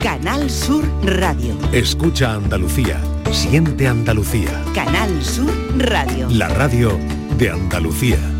Canal Sur Radio. Escucha Andalucía. Siente Andalucía. Canal Sur Radio. La radio de Andalucía.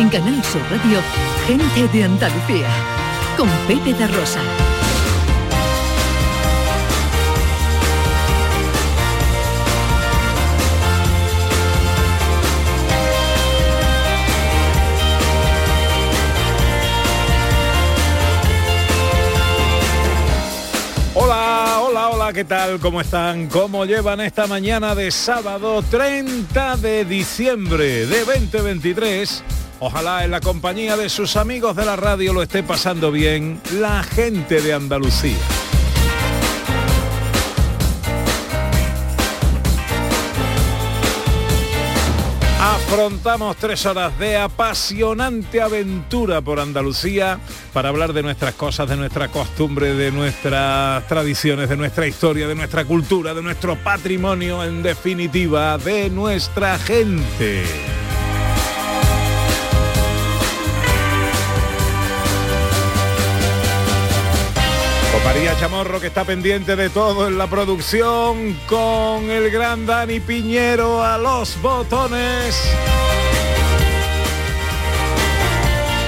En Canal Sur Radio, Gente de Andalucía, con Pepe da Rosa. Hola, hola, hola, ¿qué tal? ¿Cómo están? ¿Cómo llevan esta mañana de sábado 30 de diciembre de 2023? Ojalá en la compañía de sus amigos de la radio lo esté pasando bien la gente de Andalucía. Afrontamos tres horas de apasionante aventura por Andalucía para hablar de nuestras cosas, de nuestra costumbre, de nuestras tradiciones, de nuestra historia, de nuestra cultura, de nuestro patrimonio, en definitiva, de nuestra gente. Chamorro que está pendiente de todo en la producción, con el gran Dani Piñero a los botones.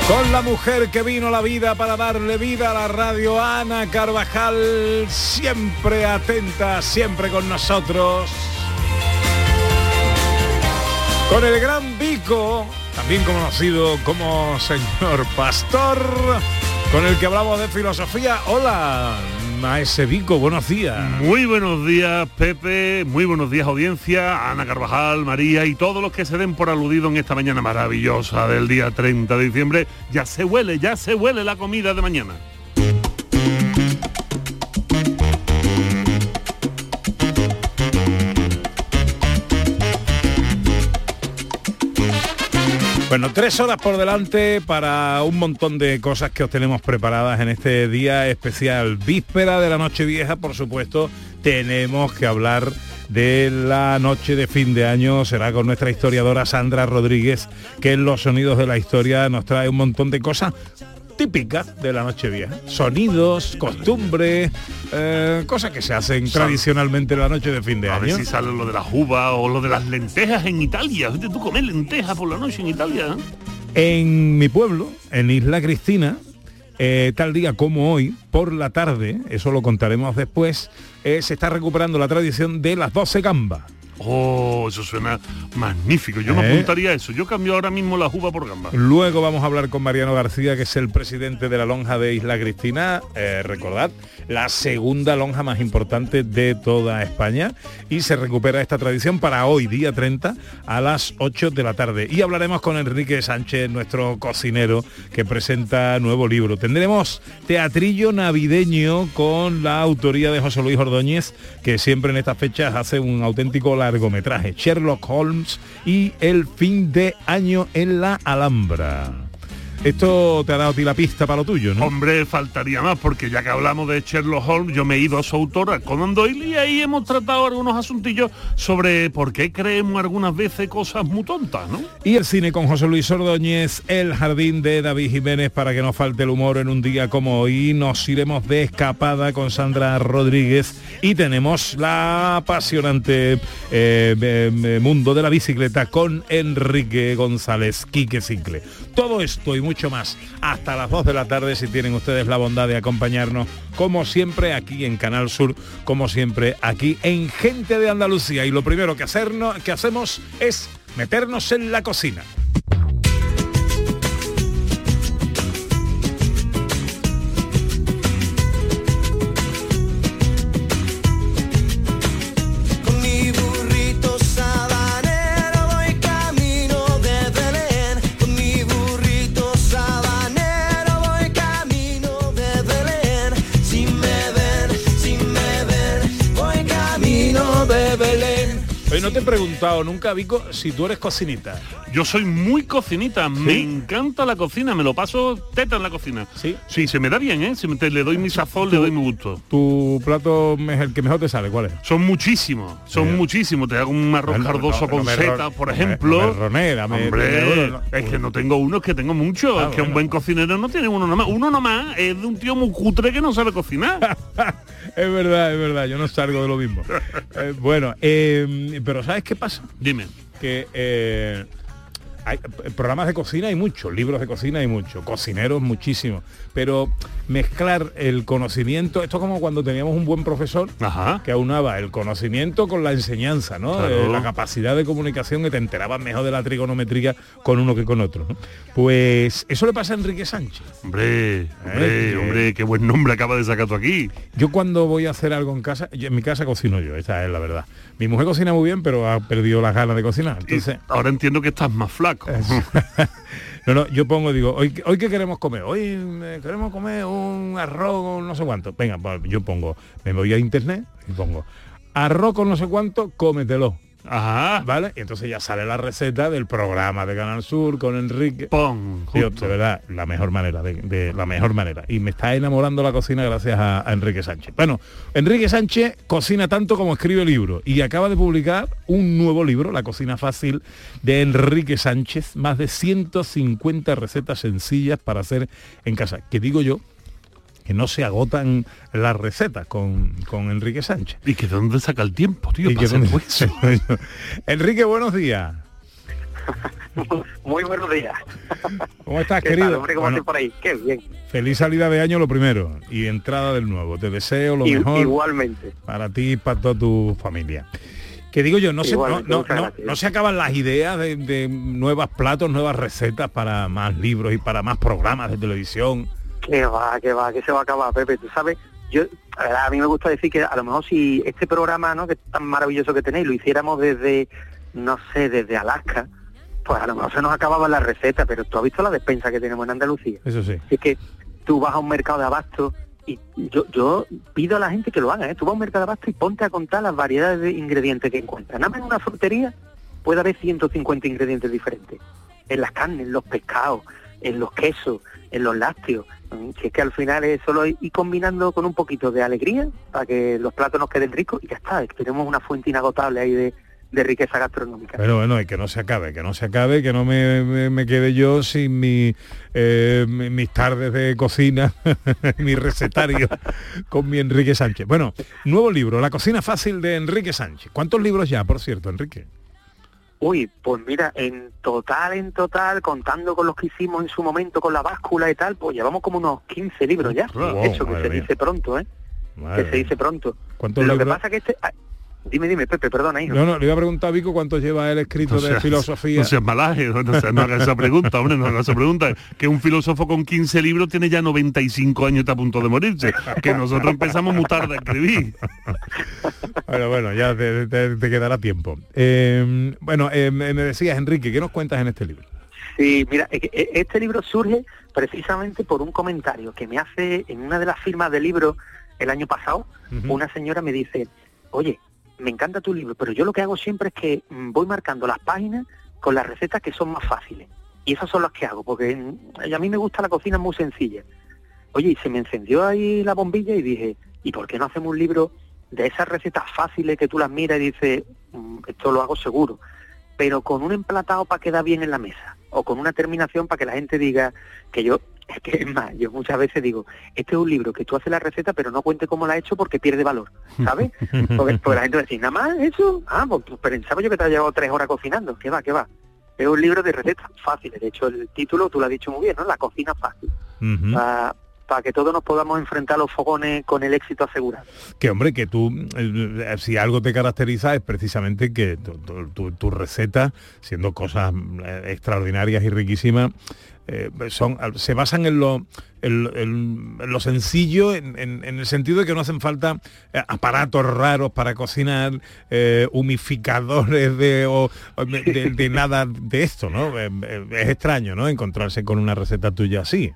Con la mujer que vino la vida para darle vida a la radio, Ana Carvajal, siempre atenta, siempre con nosotros. Con el gran Vico, también conocido como señor Pastor, con el que hablamos de filosofía. Hola, Maese Vico, buenos días. Muy buenos días, Pepe. Muy buenos días, audiencia. Ana Carvajal, María y todos los que se den por aludido en esta mañana maravillosa del día 30 de diciembre. Ya se huele, ya se huele la comida de mañana. Bueno, tres horas por delante para un montón de cosas que os tenemos preparadas en este día especial. Víspera de la noche vieja, por supuesto, tenemos que hablar de la noche de fin de año. Será con nuestra historiadora Sandra Rodríguez, que en los sonidos de la historia nos trae un montón de cosas típicas de la noche vieja. Sonidos, costumbres, eh, cosas que se hacen tradicionalmente en la noche de fin de A año. ver si sale lo de la uva o lo de las lentejas en Italia. Vete tú comer lentejas por la noche en Italia. En mi pueblo, en Isla Cristina, eh, tal día como hoy, por la tarde, eso lo contaremos después, eh, se está recuperando la tradición de las 12 gambas. Oh, eso suena magnífico. Yo me ¿Eh? apuntaría a eso. Yo cambio ahora mismo la uva por gamba. Luego vamos a hablar con Mariano García, que es el presidente de la lonja de Isla Cristina. Eh, recordad, la segunda lonja más importante de toda España. Y se recupera esta tradición para hoy, día 30, a las 8 de la tarde. Y hablaremos con Enrique Sánchez, nuestro cocinero, que presenta nuevo libro. Tendremos teatrillo navideño con la autoría de José Luis Ordóñez, que siempre en estas fechas hace un auténtico largometraje. Sherlock Holmes y el fin de año en la Alhambra. Esto te ha dado a ti la pista para lo tuyo, ¿no? Hombre, faltaría más, porque ya que hablamos de Sherlock Holmes, yo me he ido a su autor, a Conan Doyle, y ahí hemos tratado algunos asuntillos sobre por qué creemos algunas veces cosas muy tontas, ¿no? Y el cine con José Luis Ordóñez, El Jardín de David Jiménez, para que no falte el humor en un día como hoy. Nos iremos de escapada con Sandra Rodríguez y tenemos la apasionante eh, eh, mundo de la bicicleta con Enrique González, Quique Cicle. Todo esto y mucho más hasta las 2 de la tarde si tienen ustedes la bondad de acompañarnos como siempre aquí en Canal Sur, como siempre aquí en Gente de Andalucía. Y lo primero que, hacernos, que hacemos es meternos en la cocina. Oye, no te he preguntado nunca, Vico, si tú eres cocinita. Yo soy muy cocinita, me encanta la cocina, me lo paso teta en la cocina. ¿Sí? Sí, se me da bien, ¿eh? Si me- te- le doy mi sazón, le doy mi gusto. ¿Tu plato es el que mejor te sale? ¿Cuál es? Son muchísimos, son Sí. muchísimos. Te hago un arroz No, cardoso no, con no setas, por ejemplo. me dame- Hombre, es que no tengo uno, es que tengo muchos. Ah, es que un buen cocinero no tiene uno nomás. Uno nomás es de un tío muy cutre que no sabe cocinar. es verdad, es verdad, yo no salgo de lo mismo. Eh, bueno, eh, pero ¿sabes qué pasa? Dime. Que eh, hay eh, programas de cocina hay muchos, libros de cocina hay muchos, cocineros muchísimos, pero mezclar el conocimiento, esto es como cuando teníamos un buen profesor Ajá. que aunaba el conocimiento con la enseñanza, ¿no? Claro. Eh, la capacidad de comunicación que te enterabas mejor de la trigonometría con uno que con otro. ¿no? Pues eso le pasa a Enrique Sánchez. Hombre, hombre, Eh, hombre, qué buen nombre acaba de sacar tú aquí. Yo cuando voy a hacer algo en casa, yo- en mi casa cocino yo, esa es la verdad. Mi mujer cocina muy bien, pero ha perdido las ganas de cocinar. Y Entonces, ahora entiendo que estás más flaco. no, no, yo pongo, digo, hoy, hoy qué queremos comer, hoy eh, queremos comer un arroz con no sé cuánto. Venga, yo pongo, me voy a internet y pongo arroz con no sé cuánto, cómetelo. Ajá. ¿Vale? Y entonces ya sale la receta del programa de Canal Sur con Enrique. Justo. de verdad, la mejor manera, de, de la mejor manera. Y me está enamorando la cocina gracias a, a Enrique Sánchez. Bueno, Enrique Sánchez cocina tanto como escribe libros y acaba de publicar un nuevo libro, La cocina fácil, de Enrique Sánchez, más de 150 recetas sencillas para hacer en casa. Que digo yo, que no se agotan las recetas con, con Enrique Sánchez. ¿Y que de dónde saca el tiempo, tío? Y para que- hacer eso? Enrique, buenos días. Muy buenos días. ¿Cómo estás, ¿Qué querido? tal, hombre? ¿Cómo Bueno, estáis por ahí? Qué bien. Feliz salida de año lo primero y entrada del nuevo. Te deseo lo I- mejor Igualmente. para ti y para toda tu familia. Que digo yo, no, se, no, no- no- se acaban las ideas de, de nuevos platos, nuevas recetas para más libros y para más programas de televisión. Que va, que va, que se va a acabar, Pepe. Tú sabes, yo, la verdad, a mí me gusta decir que a lo mejor si este programa, ¿no? Que es tan maravilloso que tenéis, lo hiciéramos desde, no sé, desde Alaska, pues a lo mejor se nos acababan las recetas, pero tú has visto la despensa que tenemos en Andalucía. Eso sí. Es que tú vas a un mercado de abasto y yo, yo pido a la gente que lo haga, ¿eh? Tú vas a un mercado de abasto y ponte a contar las variedades de ingredientes que encuentras. Nada más en una frutería puede haber 150 ingredientes diferentes. En las carnes, en los pescados, en los quesos, en los lácteos. Mm, Si es que al final es solo ir combinando con un poquito de alegría para que los platos nos queden ricos y ya está. es que tenemos una fuente inagotable ahí de, de riqueza gastronómica. Pero bueno, y que no se acabe, que no se acabe, que no me, me- me quede yo sin mi, eh, mi- mis tardes de cocina, mi recetario con mi Enrique Sánchez. Bueno, nuevo libro, La cocina fácil de Enrique Sánchez. ¿Cuántos libros ya, por cierto, Enrique? Uy, pues mira, en total, en total, contando con los que hicimos en su momento con la báscula y tal, pues llevamos como unos 15 libros ya. Wow, hecho, que se mía. dice pronto, ¿eh? Madre que se dice pronto. ¿Cuántos Lo que pasa que este... dime, dime, Pepe, perdona, hijo. No, no, le iba a preguntar a Vico cuánto lleva él escrito No de seas- filosofía. No seas malaje, no, no seas- no hagas esa pregunta, hombre, no hagas esa pregunta. Que un filósofo con 15 libros tiene ya 95 años y está a punto de morirse. Que nosotros empezamos muy tarde a escribir. Bueno, bueno, ya te, te- te quedará tiempo. Eh, bueno, eh, me decías, Enrique, ¿qué nos cuentas en este libro? Sí, mira, es que e- este libro surge precisamente por un comentario que me hace en una de las firmas del libro el año pasado. Una señora me dice, oye, me encanta tu libro, pero yo lo que hago siempre es que mm, voy marcando las páginas con las recetas que son más fáciles. Y esas son las que hago, porque mm, a mí me gusta la cocina muy sencilla. Oye, y se me encendió ahí la bombilla y dije, ¿y por qué no hacemos un libro de esas recetas fáciles que tú las miras y dices, "Mm, esto lo hago seguro? pero con un emplatado para quedar bien en la mesa o con una terminación para que la gente diga que yo es que es más yo muchas veces digo este es un libro que tú haces la receta pero no cuente cómo la ha hecho porque pierde valor ¿sabes? porque, porque la gente va a decir nada más eso ah pues, pues pensaba yo que te ha llevado tres horas cocinando que va que va es un libro de recetas fáciles de hecho el título tú lo has dicho muy bien ¿no? la cocina fácil Ujú. Para que todos nos podamos enfrentar a los fogones con el éxito asegurado Que hombre, que tú, eh, si algo te caracteriza es precisamente que tu- tu- tu- tus recetas, siendo cosas eh, extraordinarias y riquísimas, eh, son, se basan en lo, en, en- en lo sencillo, en, el sentido de que no hacen falta eh, aparatos raros para cocinar, eh, humificadores de, o, de, de- de nada de esto, ¿no? Eh, eh, es extraño, ¿no? Encontrarse con una receta tuya así.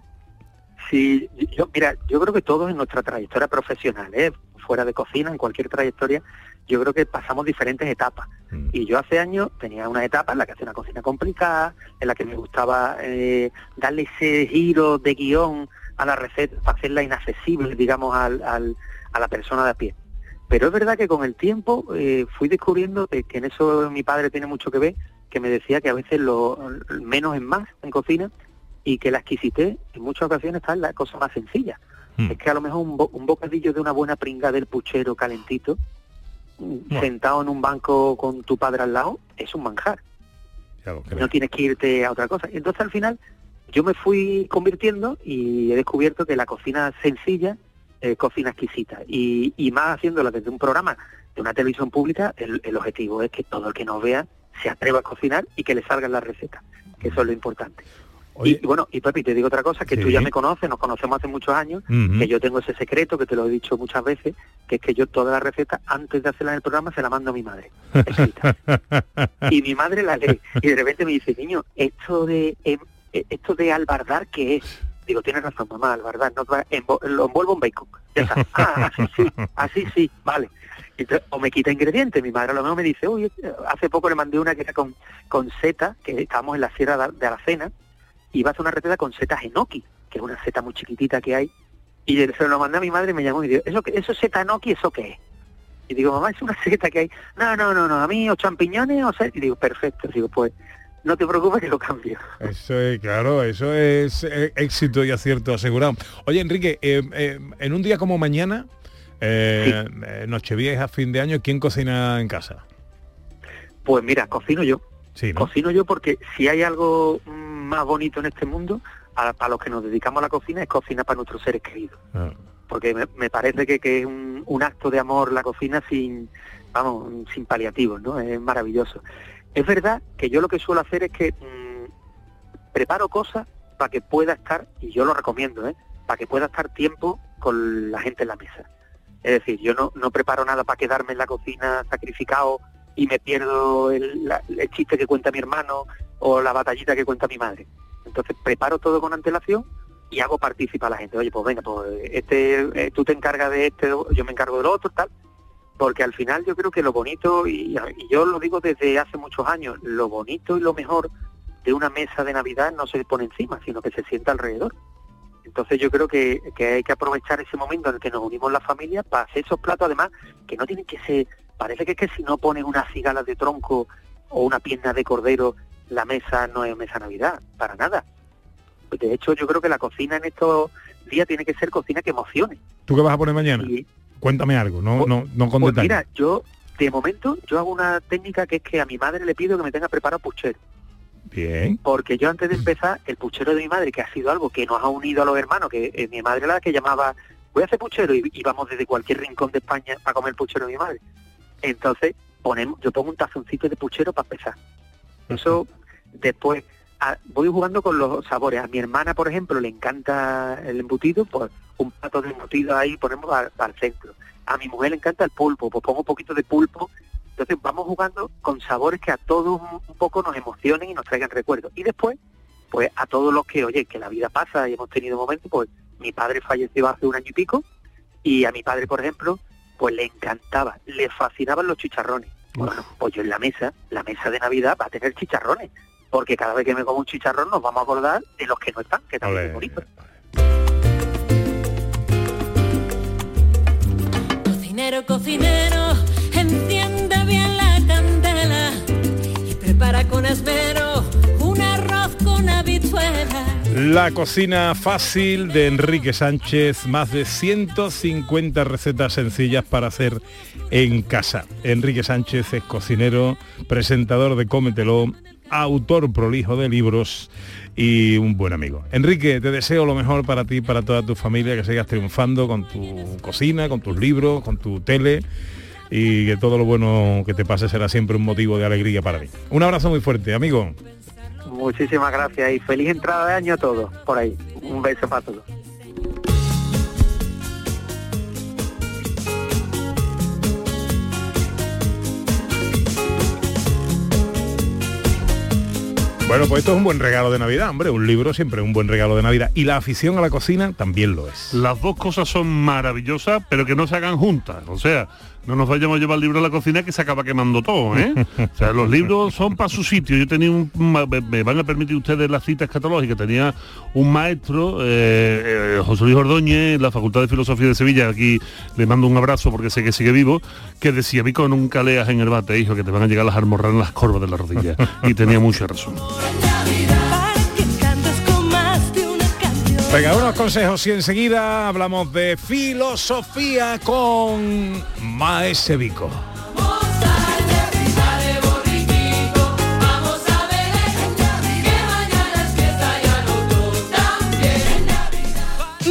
Sí, yo, mira, yo creo que todos en nuestra trayectoria profesional, ¿eh? fuera de cocina, en cualquier trayectoria, yo creo que pasamos diferentes etapas. Mm. Y yo hace años tenía una etapa en la que hacía una cocina complicada, en la que me gustaba eh, darle ese giro de guion a la receta para hacerla inaccesible, digamos, al, al- a la persona de a pie. Pero es verdad que con el tiempo eh, fui descubriendo que, que en eso mi padre tiene mucho que ver, que me decía que a veces lo menos es más en cocina y que la exquisitez en muchas ocasiones está en la cosa más sencilla. Mm. Es que a lo mejor un, bo- un bocadillo de una buena pringa del puchero calentito, mm, Bueno. sentado en un banco con tu padre al lado, es un manjar. No tienes que irte a otra cosa. Y entonces al final yo me fui convirtiendo y he descubierto que la cocina sencilla es cocina exquisita. Y, y más haciéndola desde un programa de una televisión pública, el, el objetivo es que todo el que nos vea se atreva a cocinar y que le salgan las recetas, que eso es lo importante. Oye, Y, bueno, y Pepi, te digo otra cosa, que tú Sí. ya me conoces, nos conocemos hace muchos años, que yo tengo ese secreto, que te lo he dicho muchas veces, que es que yo todas las recetas, antes de hacerlas en el programa, se la mando a mi madre, y mi madre la lee, y de repente me dice, niño, esto de em, eh, esto de albardar, ¿qué es? Digo, tienes razón, mamá, albardar, no, envo- lo envuelvo en bacon. Ya está. Ah, así sí, así sí, vale. Entonces, o me quita ingredientes, mi madre a lo mejor me dice, uy, hace poco le mandé una que era con, con seta, que estábamos en la sierra de, Aracena, y va a hacer una receta con setas enoki, que es una seta muy chiquitita que hay, y se lo mandé a mi madre y me llamó y dijo, ¿eso, eso es seta enoki, eso qué es? Y digo, mamá, es una seta que hay. No, no, no, no, a mí o champiñones o seta. Y digo, perfecto. Digo, pues no te preocupes que lo cambio. Eso es, claro, eso es eh, éxito y acierto asegurado. Oye, Enrique, eh, eh, en un día como mañana, eh, eh, Nochevieja, fin de año, ¿quién cocina en casa? Pues mira, cocino yo. Sí, ¿no? Cocino yo porque si hay algo mm, más bonito en este mundo, a, a los que nos dedicamos a la cocina, es cocinar para nuestros seres queridos. Ah, Porque me, me parece que, que es un, un acto de amor la cocina sin, vamos, sin paliativos, ¿no? Es maravilloso. Es verdad que yo lo que suelo hacer es que mm, preparo cosas para que pueda estar, y yo lo recomiendo, ¿eh? para que pueda estar tiempo con la gente en la mesa. Es decir, yo no, no preparo nada para quedarme en la cocina sacrificado y me pierdo el, la- el chiste que cuenta mi hermano o la batallita que cuenta mi madre. Entonces preparo todo con antelación y hago partícipe a la gente. Oye, pues venga, pues este, eh, tú te encargas de este, yo me encargo del otro, tal. Porque al final yo creo que lo bonito, y, y yo lo digo desde hace muchos años, lo bonito y lo mejor de una mesa de Navidad no se pone encima, sino que se sienta alrededor. Entonces yo creo que, que hay que aprovechar ese momento en el que nos unimos la familia para hacer esos platos, además, que no tienen que ser, parece que es que si no pones unas cigalas de tronco o una pierna de cordero, la mesa no es mesa Navidad, para nada. De hecho yo creo que la cocina en estos días tiene que ser cocina que emocione. ¿Tú qué vas a poner mañana? Y, Cuéntame algo, no, Pues- no, no con pues detalle. mira, yo de momento yo hago una técnica que es que a mi madre le pido que me tenga preparado puchero. Bien. Porque yo antes de empezar, el puchero de mi madre, que ha sido algo que nos ha unido a los hermanos, que eh, mi madre era la que llamaba, voy a hacer puchero, y íbamos desde cualquier rincón de España a comer puchero de mi madre. Entonces, ponemos, yo pongo un tazoncito de puchero para empezar. Eso, después, a- voy jugando con los sabores. A mi hermana, por ejemplo, le encanta el embutido, pues un plato de embutido ahí ponemos al, al centro. A mi mujer le encanta el pulpo, pues pongo un poquito de pulpo. Entonces vamos jugando con sabores que a todos un, un poco nos emocionen y nos traigan recuerdos. Y después, pues a todos los que, oye, que la vida pasa y hemos tenido momentos, pues mi padre falleció hace un año y pico y a mi padre, por ejemplo, pues le encantaba, le fascinaban los chicharrones. Bueno, pues yo en la mesa, la mesa de Navidad va a tener chicharrones, porque cada vez que me como un chicharrón nos vamos a acordar de los que no están, que también es bonito. Cocinero, cocinero, enciende bien la candela y prepara con esmero La cocina fácil de Enrique Sánchez, más de 150 recetas sencillas para hacer en casa. Enrique Sánchez es cocinero, presentador de Cómetelo, autor prolijo de libros y un buen amigo. Enrique, te deseo lo mejor para ti para toda tu familia, que sigas triunfando con tu cocina, con tus libros, con tu tele y que todo lo bueno que te pase será siempre un motivo de alegría para mí. Un abrazo muy fuerte, amigo. Muchísimas gracias y feliz entrada de año a todos por ahí. Un beso para todos. Bueno, pues esto es un buen regalo de Navidad, hombre. Un libro siempre es un buen regalo de Navidad. Y la afición a la cocina también lo es. Las dos cosas son maravillosas, pero que no se hagan juntas. O sea, no nos vayamos a llevar el libro a la cocina que se acaba quemando todo, ¿eh? O sea, los libros son para su sitio. Yo tenía un, me van a permitir ustedes las citas escatológicas. Tenía un maestro, eh, eh, José Luis Ordóñez, en la Facultad de Filosofía de Sevilla, aquí le mando un abrazo porque sé que sigue vivo, que decía, Vico, nunca leas en el bate, hijo, que te van a llegar las almorranas en las corvas de la rodilla. Y tenía mucha razón. Venga, unos consejos y enseguida hablamos de filosofía con Maese Vico.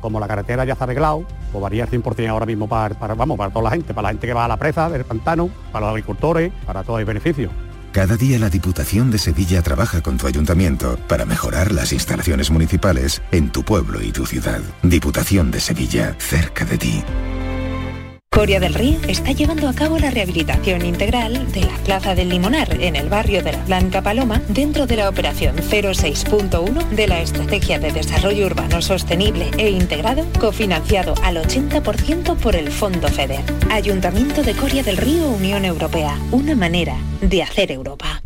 Como la carretera ya está arreglado, pues varía el 100% ahora mismo para, vamos, para toda la gente, para la gente que va a la presa del pantano, para los agricultores, para todo el beneficio. Cada día la Diputación de Sevilla trabaja con tu ayuntamiento para mejorar las instalaciones municipales en tu pueblo y tu ciudad. Diputación de Sevilla, cerca de ti. Coria del Río está llevando a cabo la rehabilitación integral de la Plaza del Limonar en el barrio de la Blanca Paloma dentro de la operación 06.1 de la Estrategia de Desarrollo Urbano Sostenible e Integrado cofinanciado al 80% por el Fondo FEDER. Ayuntamiento de Coria del Río, Unión Europea. Una manera de hacer Europa.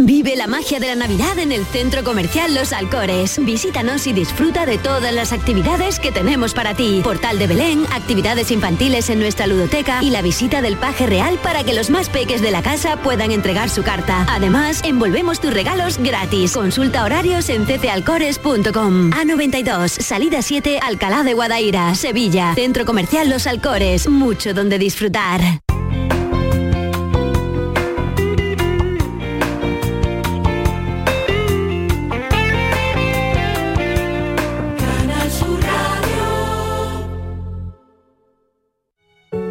Vive la magia de la Navidad en el Centro Comercial Los Alcores. Visítanos y disfruta de todas las actividades que tenemos para ti. Portal de Belén, actividades infantiles en nuestra ludoteca y la visita del paje real para que los más peques de la casa puedan entregar su carta. Además, envolvemos tus regalos gratis. Consulta horarios en ccalcores.com. A92, salida 7, Alcalá de Guadaira, Sevilla. Centro Comercial Los Alcores. Mucho donde disfrutar.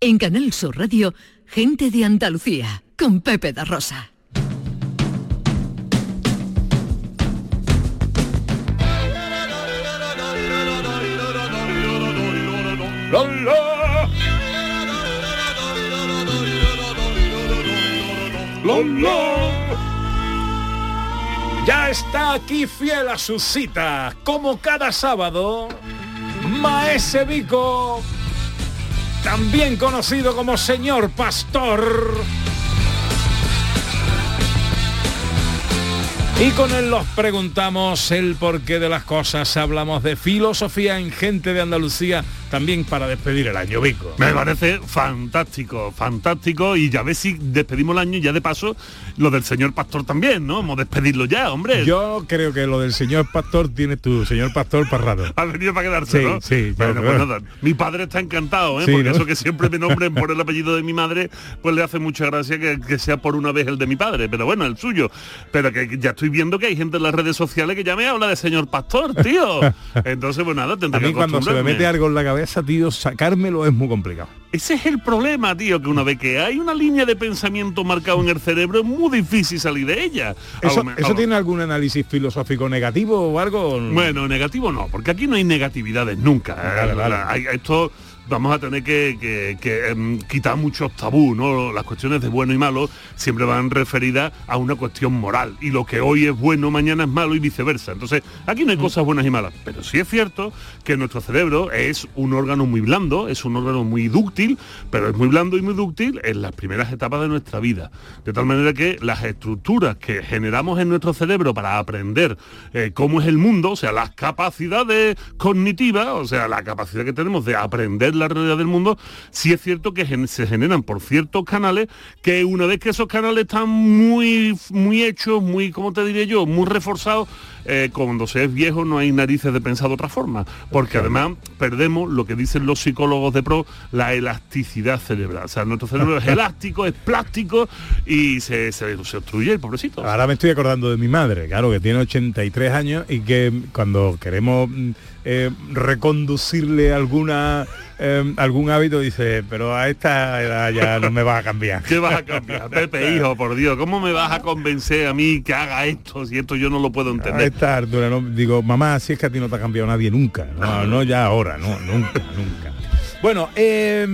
En Canal Sur Radio, Gente de Andalucía, con Pepe da Rosa. Ya está aquí fiel a su cita, como cada sábado, Maese Vico, también conocido como Señor Pastor. Y con él los preguntamos el porqué de las cosas, hablamos de filosofía en gente de Andalucía, también para despedir el año, Vico. Me parece fantástico, fantástico. Y ya ves si despedimos el año y ya de paso lo del señor pastor también, ¿no? Vamos a despedirlo ya, hombre. Yo creo que lo del señor pastor tiene tu señor pastor para rato. Ha venido para quedarse, Sí, ¿no? sí, Bueno, pues nada. Mi padre está encantado, ¿eh? Sí, Porque ¿no? eso que siempre me nombren por el apellido de mi madre, pues le hace mucha gracia que, que sea por una vez el de mi padre. Pero bueno, el suyo. Pero que ya estoy viendo que hay gente en las redes sociales que ya me habla de señor pastor, tío. Entonces, pues nada, A tendré mí que cuando se me mete algo en la cabeza, tío, sacármelo es muy complicado. Ese es el problema, tío, que una vez que hay una línea de pensamiento marcado en el cerebro, es muy difícil salir de ella. ¿Eso, lo eso tiene algún análisis filosófico negativo o algo? Bueno, negativo no, porque aquí no hay negatividades nunca. Vale, Eh, vale. hay- esto vamos a tener que, que- que, em, quitar muchos tabú, ¿no? Las cuestiones de bueno y malo siempre van referidas a una cuestión moral. Y lo que hoy es bueno, mañana es malo y viceversa. Entonces, aquí no hay cosas buenas y malas. Pero sí es cierto que nuestro cerebro es un órgano muy blando, es un órgano muy dúctil, pero es muy blando y muy dúctil en las primeras etapas de nuestra vida. De tal manera que las estructuras que generamos en nuestro cerebro para aprender eh, cómo es el mundo, o sea, las capacidades cognitivas, o sea, la capacidad que tenemos de aprender la realidad del mundo, sí es cierto que se generan por ciertos canales que una vez que esos canales están muy, muy hechos, muy, ¿cómo te diré yo?, muy reforzados, eh, cuando se es viejo no hay narices de pensar de otra forma, porque además perdemos lo que dicen los psicólogos de pro, la elasticidad cerebral. O sea, nuestro cerebro es elástico, es plástico y se, se, se obstruye el pobrecito. Ahora me estoy acordando de mi madre, claro, que tiene 83 años y que cuando queremos mm, eh, reconducirle alguna eh, algún hábito dice, pero a esta edad ya no me va a cambiar. ¿Qué vas a cambiar? Pepe, hijo, por Dios, ¿cómo me vas a convencer a mí que haga esto si esto yo no lo puedo entender? Esta altura, no, digo, mamá, si es que a ti no te ha cambiado nadie nunca, no, no ya ahora, no, nunca, nunca. Bueno, eh,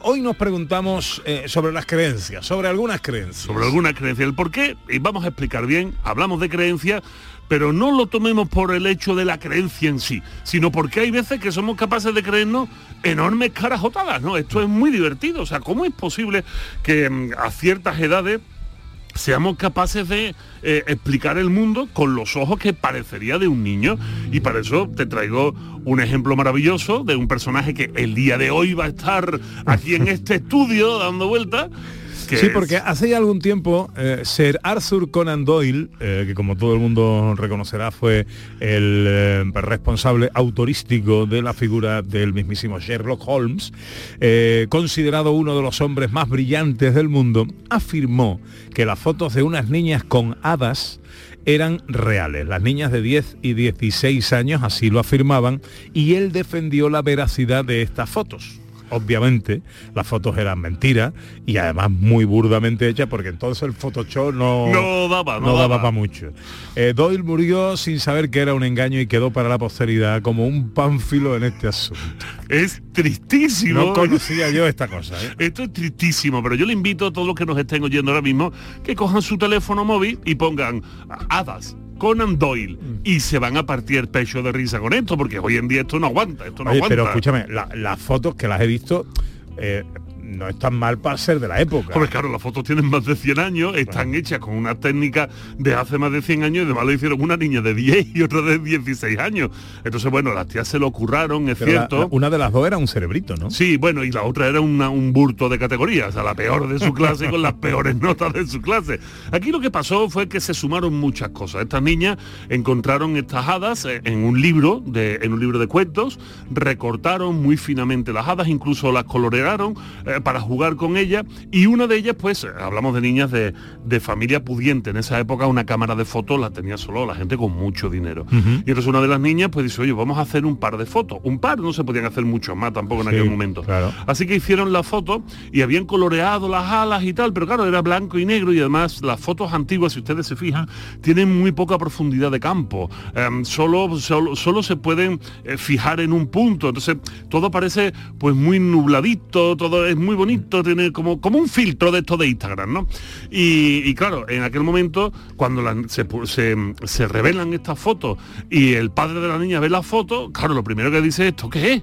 hoy nos preguntamos eh, sobre las creencias, sobre algunas creencias. sobre alguna creencia. El por qué, y vamos a explicar bien, hablamos de creencia, pero no lo tomemos por el hecho de la creencia en sí, sino porque hay veces que somos capaces de creernos enormes carajotadas, ¿no? Esto es muy divertido, o sea, ¿cómo es posible que mm, a ciertas edades seamos capaces de eh, explicar el mundo con los ojos que parecería de un niño. Y para eso te traigo un ejemplo maravilloso de un personaje que el día de hoy va a estar aquí en este estudio dando vueltas. Que Sí, es- porque hace ya algún tiempo eh, Sir Arthur Conan Doyle, eh, que como todo el mundo reconocerá fue el eh, responsable autorístico de la figura del mismísimo Sherlock Holmes, considerado uno de los hombres más brillantes del mundo, afirmó que las fotos de unas niñas con hadas eran reales. Las niñas de 10 y 16 años así lo afirmaban y él defendió la veracidad de estas fotos. Obviamente, las fotos eran mentiras y además muy burdamente hechas porque entonces el Photoshop no, No daba, no daba daba. para mucho. Eh, Doyle murió sin saber que era un engaño y quedó para la posteridad como un pánfilo en este asunto. Es tristísimo. No conocía yo esta cosa. ¿eh? Esto es tristísimo, pero yo le invito a todos los que nos estén oyendo ahora mismo que cojan su teléfono móvil y pongan hadas. Conan Doyle. Y se van a partir el pecho de risa con esto porque hoy en día esto no aguanta esto no Oye, aguanta. pero escúchame, la- las fotos que las he visto eh, no están mal para ser de la época. Hombre, claro, las fotos tienen más de 100 años, están hechas con una técnica de hace más de 100 años y además lo hicieron una niña de 10 y otra de 16 años. Entonces, bueno, las tías se lo curraron, es Pero cierto. la- una de las dos era un cerebrito, ¿no? Sí, bueno, y la otra era una- un burto de categoría, o sea, la peor de su clase con las peores notas de su clase. Aquí lo que pasó fue que se sumaron muchas cosas. Estas niñas encontraron estas hadas eh, en un libro, de, en un libro de cuentos, recortaron muy finamente las hadas, incluso las colorearon eh, para jugar con ellas, y una de ellas, pues, eh, hablamos de niñas de, de familia pudiente. En esa época una cámara de fotos la tenía solo la gente con mucho dinero. Y entonces una de las niñas pues dice, oye, vamos a hacer un par de fotos. Un par, no se podían hacer muchos más tampoco en Sí, aquel momento. claro. Así que hicieron la foto y habían coloreado las alas y tal, pero claro, era blanco y negro y además las fotos antiguas, si ustedes se fijan, tienen muy poca profundidad de campo. Em, solo, solo, solo se pueden eh, fijar en un punto. Entonces, todo parece pues muy nubladito, todo es muy bonito, tiene como, como un filtro de esto de Instagram, ¿no? Y, claro, en aquel momento, cuando se, se, se revelan estas fotos y el padre de la niña ve la foto, claro, lo primero que dice, ¿esto qué es?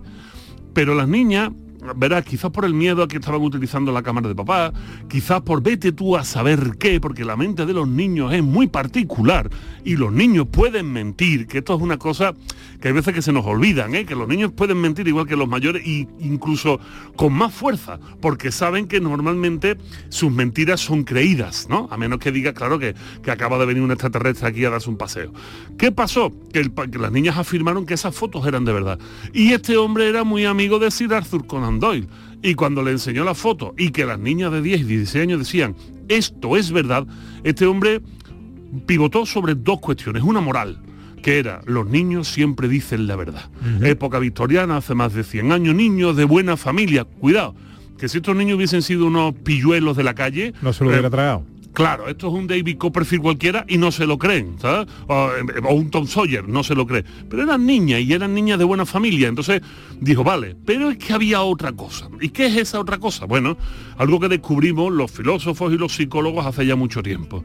Pero las niñas, verás, quizás por el miedo a que estaban utilizando la cámara de papá, quizás por vete tú a saber qué, porque la mente de los niños es muy particular y los niños pueden mentir, que esto es una cosa que hay veces que se nos olvidan, ¿eh? que los niños pueden mentir igual que los mayores e incluso con más fuerza, porque saben que normalmente sus mentiras son creídas, ¿no? A menos que diga, claro, que, que acaba de venir un extraterrestre aquí a darse un paseo. ¿Qué pasó? Que, el que las niñas afirmaron que esas fotos eran de verdad. Y este hombre era muy amigo de Sir Arthur Conan Doyle. Y cuando le enseñó la foto y que las niñas de 10 y 16 años decían, esto es verdad, este hombre pivotó sobre dos cuestiones. Una moral, que era, los niños siempre dicen la verdad. Época victoriana, hace más de 100 años, niños de buena familia. Cuidado, que si estos niños hubiesen sido unos pilluelos de la calle... No se lo hubiera eh, tragado. Claro, esto es un David Copperfield cualquiera y no se lo creen. O, o un Tom Sawyer, no se lo cree. Pero eran niñas y eran niñas de buena familia. Entonces dijo, vale, pero es que había otra cosa. ¿Y qué es esa otra cosa? Bueno, algo que descubrimos los filósofos y los psicólogos hace ya mucho tiempo.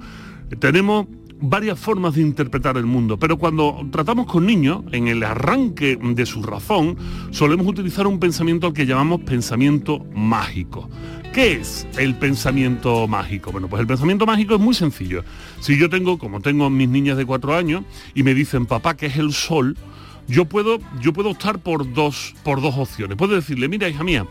Tenemos varias formas de interpretar el mundo, pero cuando tratamos con niños, en el arranque de su razón, solemos utilizar un pensamiento al que llamamos pensamiento mágico. ¿Qué es el pensamiento mágico? Bueno, pues el pensamiento mágico es muy sencillo. Si yo tengo, como tengo mis niñas de cuatro años, y me dicen, papá, que es el sol, yo puedo, yo puedo optar por dos, por dos opciones. Puedo decirle, mira, hija mía,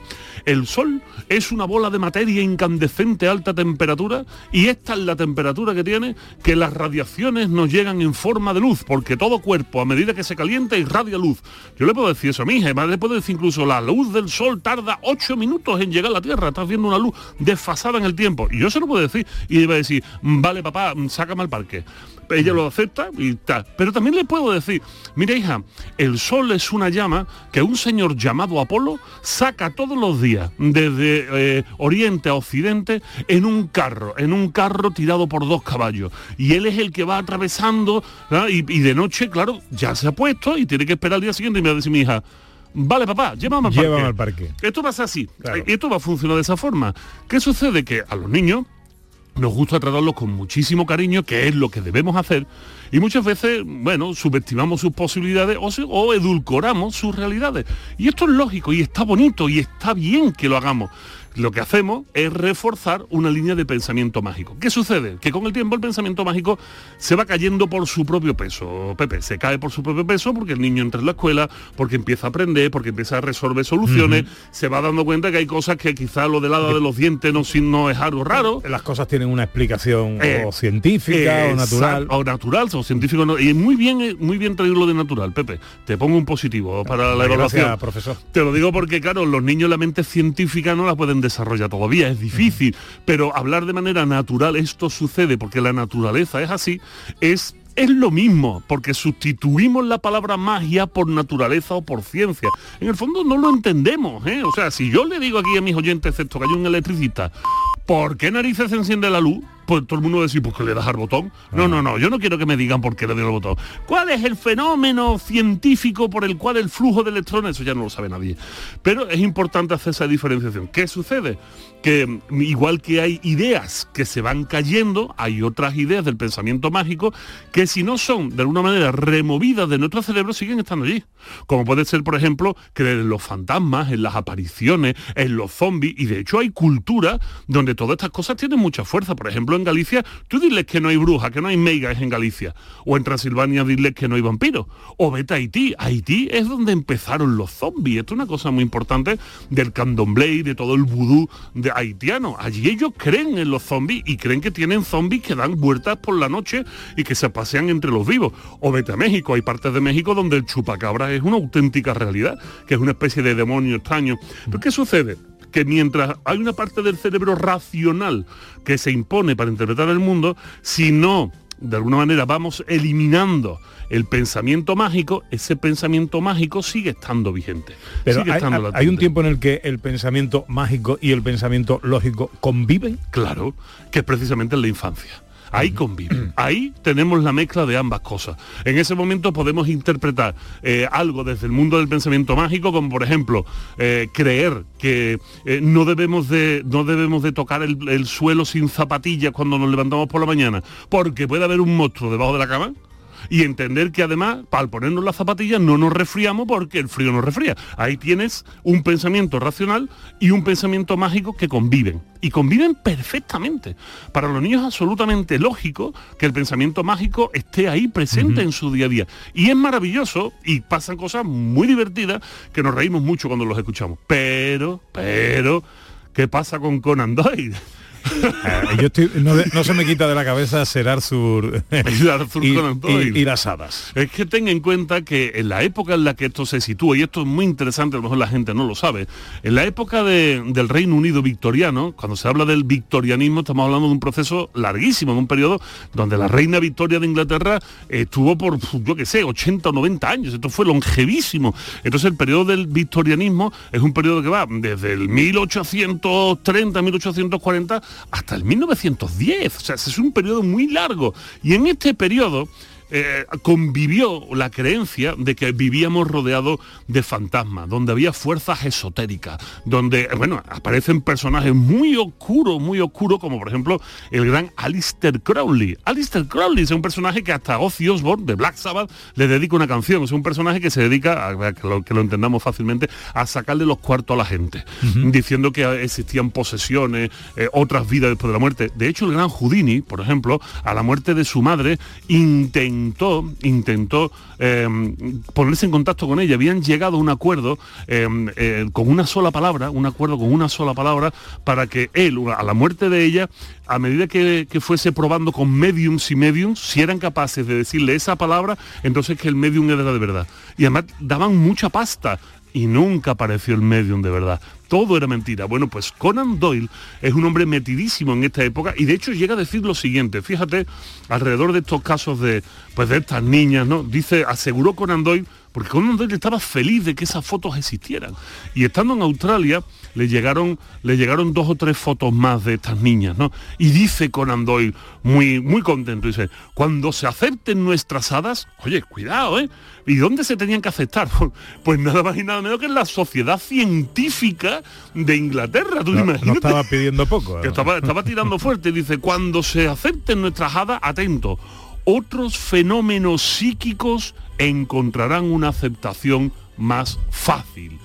el Sol es una bola de materia incandescente a alta temperatura y esta es la temperatura que tiene que las radiaciones nos llegan en forma de luz, porque todo cuerpo a medida que se calienta irradia luz. Yo le puedo decir eso a mi hija, le puedo decir incluso la luz del Sol tarda ocho minutos en llegar a la Tierra, estás viendo una luz desfasada en el tiempo. Y yo se lo puedo decir y va a decir, vale papá, sácame al parque ella lo acepta y tal. Pero también le puedo decir, mira hija, el sol es una llama que un señor llamado Apolo saca todos los días desde eh, oriente a occidente en un carro, en un carro tirado por dos caballos. Y él es el que va atravesando y, y de noche, claro, ya se ha puesto y tiene que esperar al día siguiente y me va a decir mi hija, Vale, papá, llévame al parque. Al parque. Esto pasa así. Esto va a funcionar de esa forma. ¿Qué sucede? Que a los niños nos gusta tratarlos con muchísimo cariño, que es lo que debemos hacer, y muchas veces, bueno, subestimamos sus posibilidades o, o edulcoramos sus realidades. Y esto es lógico y está bonito y está bien que lo hagamos. Lo que hacemos es reforzar una línea de pensamiento mágico. ¿Qué sucede? Que con el tiempo el pensamiento mágico se va cayendo por su propio peso. Pepe, se cae por su propio peso porque el niño entra en la escuela, porque empieza a aprender, porque empieza a resolver soluciones, se va dando cuenta que hay cosas que quizá lo del lado de los dientes no, no es algo raro. Las cosas tienen una explicación Eh, o científica o natural. O natural, o científico. no- Y muy bien, eh, muy bien traerlo de natural, Pepe. Te pongo un positivo para la Gracias, evaluación. profesor. Te lo digo porque, claro, los niños la mente científica no la pueden desarrollar todavía, es difícil. Pero hablar de manera natural, esto sucede porque la naturaleza es así, es es lo mismo, porque sustituimos la palabra magia por naturaleza o por ciencia. En el fondo no lo entendemos, ¿eh? O sea, si yo le digo aquí a mis oyentes, excepto que hay un electricista, ¿por qué narices se enciende la luz? Pues todo el mundo va a decir, pues que le das al botón. No, no, no, yo no quiero que me digan por qué le doy al botón. ¿Cuál es el fenómeno científico por el cual el flujo de electrones? Eso ya no lo sabe nadie. Pero es importante hacer esa diferenciación. ¿Qué sucede? Que mm, igual que hay ideas que se van cayendo, hay otras ideas del pensamiento mágico que si no son de alguna manera removidas de nuestro cerebro siguen estando allí. Como puede ser, por ejemplo, creer en los fantasmas, en las apariciones, en los zombies, y de hecho hay cultura donde todas estas cosas tienen mucha fuerza. Por ejemplo, en Galicia, tú diles que no hay brujas, que no hay meigas en Galicia. O en Transilvania diles que no hay vampiros. O vete a Haití. Haití es donde empezaron los zombies. Esto es una cosa muy importante del candomblé y de todo el vudú de haitiano. Allí ellos creen en los zombies y creen que tienen zombies que dan vueltas por la noche y que se pasean entre los vivos. O vete a México. Hay partes de México donde el chupacabra es una auténtica realidad, que es una especie de demonio extraño. ¿Pero qué sucede? que mientras hay una parte del cerebro racional que se impone para interpretar el mundo, si no, de alguna manera, vamos eliminando el pensamiento mágico, ese pensamiento mágico sigue estando vigente. Pero sigue hay, estando hay- latente. hay un tiempo en el que el pensamiento mágico y el pensamiento lógico conviven. Claro, que es precisamente en la infancia. Ahí conviven. Ahí tenemos la mezcla de ambas cosas. En ese momento podemos interpretar eh, algo desde el mundo del pensamiento mágico, como por ejemplo eh, creer que eh, no, debemos de, no debemos de tocar el, el suelo sin zapatillas cuando nos levantamos por la mañana, porque puede haber un monstruo debajo de la cama y entender que además, al ponernos las zapatillas, no nos resfriamos porque el frío nos resfría. Ahí tienes un pensamiento racional y un pensamiento mágico que conviven. Y conviven perfectamente. Para los niños es absolutamente lógico que el pensamiento mágico esté ahí presente en su día a día. Y es maravilloso y pasan cosas muy divertidas que nos reímos mucho cuando los escuchamos. Pero, pero, ¿qué pasa con Conan Doyle? Eh, yo estoy- no, se me quita de la cabeza ser Arthur, y, Doyle. y- y las hadas. Es que ten en cuenta que en la época en la que esto se sitúa, y esto es muy interesante, a lo mejor la gente no lo sabe, en la época de- del Reino Unido victoriano, cuando se habla del victorianismo, estamos hablando de un proceso larguísimo, de un periodo donde la reina Victoria de Inglaterra estuvo por, yo qué sé, 80 o 90 años, esto fue longevísimo. Entonces el periodo del victorianismo es un periodo que va desde el 1830, 1840 hasta el 1910. O sea, es un periodo muy largo. Y en este periodo eh, convivió la creencia de que vivíamos rodeados de fantasmas, donde había fuerzas esotéricas, donde, bueno, aparecen personajes muy oscuros, muy oscuros, como por ejemplo el gran Alistair Crowley. Alistair Crowley es un personaje que hasta Ozzy Osbourne de Black Sabbath le dedica una canción, es un personaje que se dedica, a, que, lo, que lo entendamos fácilmente, a sacarle los cuartos a la gente, diciendo que existían posesiones, eh, otras vidas después de la muerte. De hecho, el gran Houdini, por ejemplo, a la muerte de su madre, intentó intentó, intentó eh, ponerse en contacto con ella. Habían llegado a un acuerdo eh, eh, con una sola palabra, un acuerdo con una sola palabra, para que él, a la muerte de ella, a medida que, que fuese probando con mediums y mediums, si eran capaces de decirle esa palabra, entonces que el medium era de verdad. Y además daban mucha pasta y nunca apareció el medium de verdad. Todo era mentira. Bueno, pues Conan Doyle es un hombre metidísimo en esta época y de hecho llega a decir lo siguiente. Fíjate, alrededor de estos casos de, pues de estas niñas, ¿no? Dice, aseguró Conan Doyle, porque Conan Doyle estaba feliz de que esas fotos existieran. Y estando en Australia, le llegaron, le llegaron dos o tres fotos más de estas niñas, ¿no? Y dice Conan Doyle, muy, muy contento, dice, cuando se acepten nuestras hadas, oye, cuidado, ¿eh? ¿Y dónde se tenían que aceptar? Pues nada más y nada menos que en la sociedad científica de Inglaterra. ¿Tú No, no estaba pidiendo poco. Que estaba, estaba tirando fuerte. Dice, cuando se acepten nuestras hadas, atento, otros fenómenos psíquicos encontrarán una aceptación más fácil.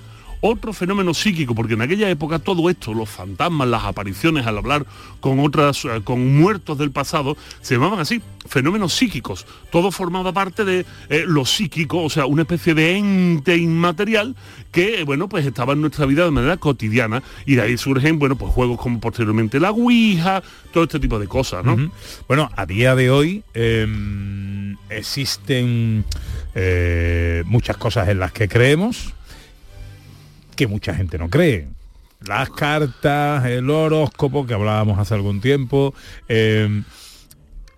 Otro fenómeno psíquico, porque en aquella época todo esto, los fantasmas, las apariciones al hablar con otras, eh, con muertos del pasado, se llamaban así, fenómenos psíquicos. Todo formaba parte de eh, lo psíquico, o sea, una especie de ente inmaterial que, eh, bueno, pues estaba en nuestra vida de manera cotidiana y de ahí surgen, bueno, pues juegos como posteriormente la Ouija, todo este tipo de cosas, ¿no? Bueno, a día de hoy eh, existen eh, muchas cosas en las que creemos que mucha gente no cree. Las cartas, el horóscopo que hablábamos hace algún tiempo. eh,